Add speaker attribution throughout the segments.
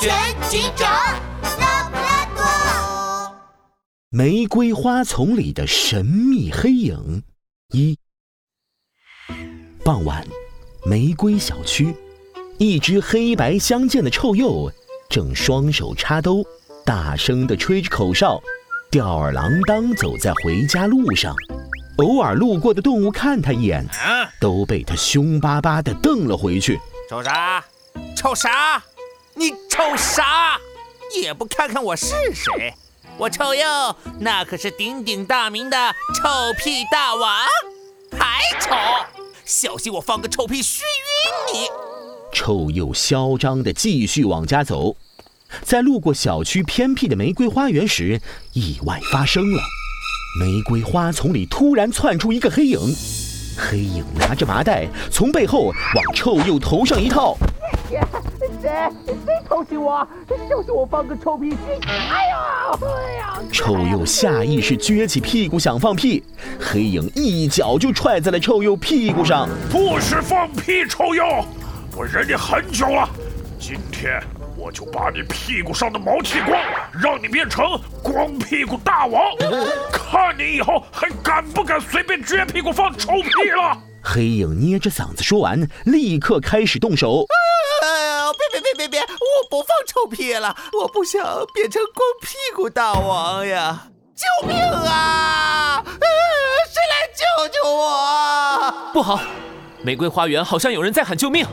Speaker 1: 全警长，拉布拉多。
Speaker 2: 玫瑰花丛里的神秘黑影。一傍晚，玫瑰小区，一只黑白相间的臭鼬正双手插兜，大声地吹着口哨，吊儿郎当走在回家路上。偶尔路过的动物看他一眼，都被他凶巴巴地瞪了回去。
Speaker 3: 瞅啥？瞅啥？你瞅啥？也不看看我是谁？我臭鼬，那可是鼎鼎大名的臭屁大王，还丑！小心我放个臭屁熏晕你！
Speaker 2: 臭鼬嚣张地继续往家走，在路过小区偏僻的玫瑰花园时，意外发生了。玫瑰花丛里突然窜出一个黑影，黑影拿着麻袋，从背后往臭鼬头上一套。
Speaker 3: 谁？谁偷袭我？就是我放个臭屁！哎呀！哎呀！
Speaker 2: 臭鼬下意识撅起屁股想放屁，黑影一脚就踹在了臭鼬屁股上。
Speaker 4: 不许放屁，臭鼬！我忍你很久了，今天我就把你屁股上的毛剃光，让你变成光屁股大王！看你以后还敢不敢随便撅屁股放臭屁了！
Speaker 2: 黑影捏着嗓子说完，立刻开始动手。
Speaker 3: 臭屁了，我不想变成光屁股大王呀！救命啊！谁来救救我？
Speaker 5: 不好，玫瑰花园好像有人在喊救命。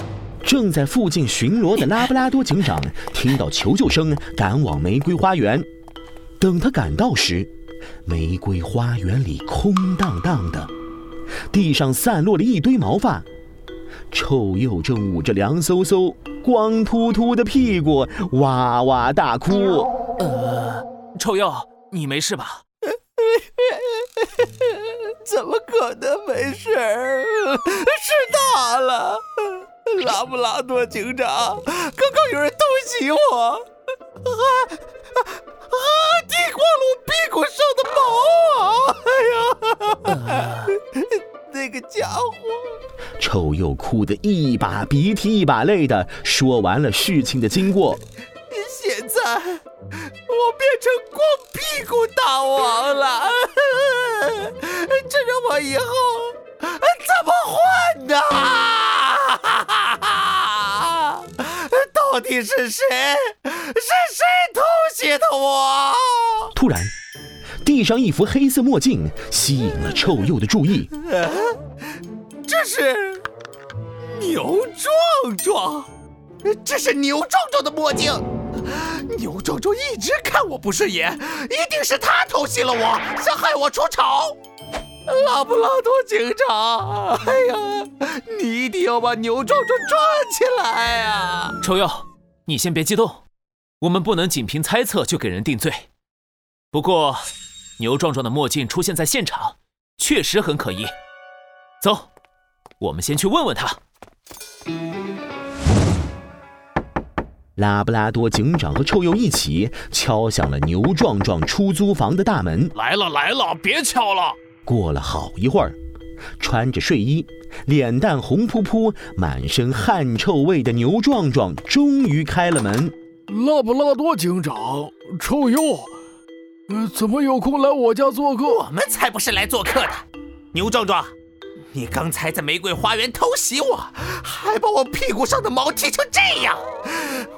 Speaker 2: 正在附近巡逻的拉布拉多警长听到求救声，赶往玫瑰花园。等他赶到时，玫瑰花园里空荡荡的，地上散落了一堆毛发。臭鼬正捂着凉飕飕、光秃秃的屁股，哇哇大哭。
Speaker 5: 呃，臭鼬，你没事吧？
Speaker 3: 怎么可能没事？是大了，拉布拉多警长，刚刚有人偷袭我，啊啊！地光了我
Speaker 2: 臭鼬哭得一把鼻涕一把泪的说完了事情的经过。
Speaker 3: 现在我变成光屁股大王了，这让我以后怎么混呢？到底是谁？是谁偷袭的我？
Speaker 2: 突然，地上一副黑色墨镜吸引了臭鼬的注意。
Speaker 3: 这是牛壮壮，这是牛壮壮的墨镜。牛壮壮一直看我不顺眼，一定是他偷袭了我，想害我出丑。拉布拉多警长，哎呀，你一定要把牛壮壮抓起来啊！
Speaker 5: 臭鼬，你先别激动，我们不能仅凭猜测就给人定罪。不过，牛壮壮的墨镜出现在现场，确实很可疑。走。我们先去问问他。
Speaker 2: 拉布拉多警长和臭鼬一起敲响了牛壮壮出租房的大门。
Speaker 4: 来了来了，别敲了。
Speaker 2: 过了好一会儿，穿着睡衣、脸蛋红扑扑、满身汗臭味的牛壮壮终于开了门。
Speaker 6: 拉布拉多警长，臭鼬，呃，怎么有空来我家做客？
Speaker 3: 我们才不是来做客的，牛壮壮。你刚才在玫瑰花园偷袭我，还把我屁股上的毛剃成这样，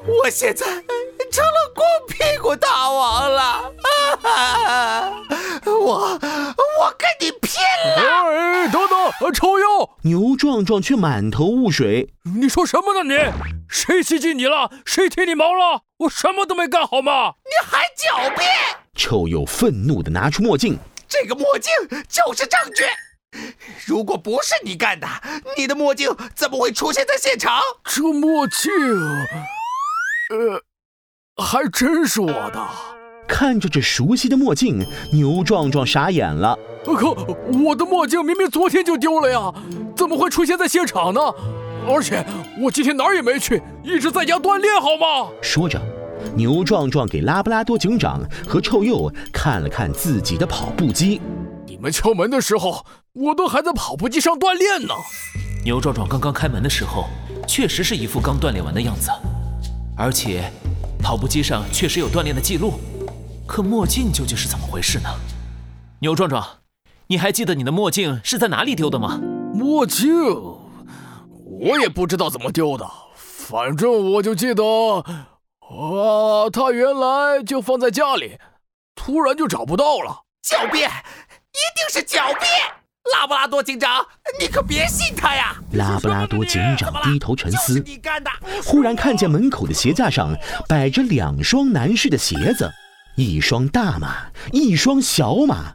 Speaker 3: 我现在成了光屁股大王了！啊 我我跟你拼了！
Speaker 6: 哎，等等，臭鼬！
Speaker 2: 牛壮壮却满头雾水。
Speaker 6: 你说什么呢？你谁袭击你了？谁剃你毛了？我什么都没干，好吗？
Speaker 3: 你还狡辩！
Speaker 2: 臭鼬愤怒地拿出墨镜，
Speaker 3: 这个墨镜就是证据。如果不是你干的，你的墨镜怎么会出现在现场？
Speaker 6: 这墨镜，呃，还真是我的。
Speaker 2: 看着这熟悉的墨镜，牛壮壮傻眼了。
Speaker 6: 可我的墨镜明明昨天就丢了呀，怎么会出现在现场呢？而且我今天哪儿也没去，一直在家锻炼，好吗？
Speaker 2: 说着，牛壮壮给拉布拉多警长和臭鼬看了看自己的跑步机。
Speaker 6: 你们敲门的时候，我都还在跑步机上锻炼呢。
Speaker 5: 牛壮壮刚刚开门的时候，确实是一副刚锻炼完的样子，而且跑步机上确实有锻炼的记录，可墨镜究竟是怎么回事呢？牛壮壮，你还记得你的墨镜是在哪里丢的吗？
Speaker 6: 墨镜，我也不知道怎么丢的，反正我就记得，啊，它原来就放在家里，突然就找不到了。
Speaker 3: 狡辩，一定是狡辩！拉布拉多警长，你可别信他呀！
Speaker 2: 拉布拉多警长低头沉思，
Speaker 3: 你干的！
Speaker 2: 忽然看见门口的鞋架上摆着两双男士的鞋子，一双大码，一双小码。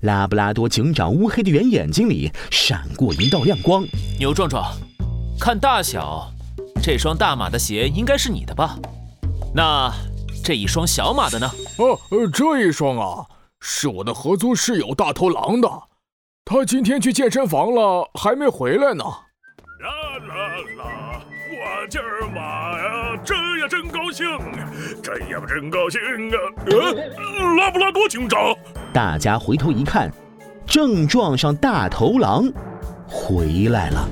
Speaker 2: 拉布拉多警长乌黑的圆眼睛里闪过一道亮光。
Speaker 5: 牛壮壮，看大小，这双大码的鞋应该是你的吧？那这一双小码的呢？
Speaker 6: 哦，呃，这一双啊，是我的合租室友大头狼的，他今天去健身房了，还没回来呢。
Speaker 4: 啦啦啦！我今儿妈呀，真呀真高兴，真呀真高兴啊！呃，拉布拉多警长，
Speaker 2: 大家回头一看，正撞上大头狼回来了。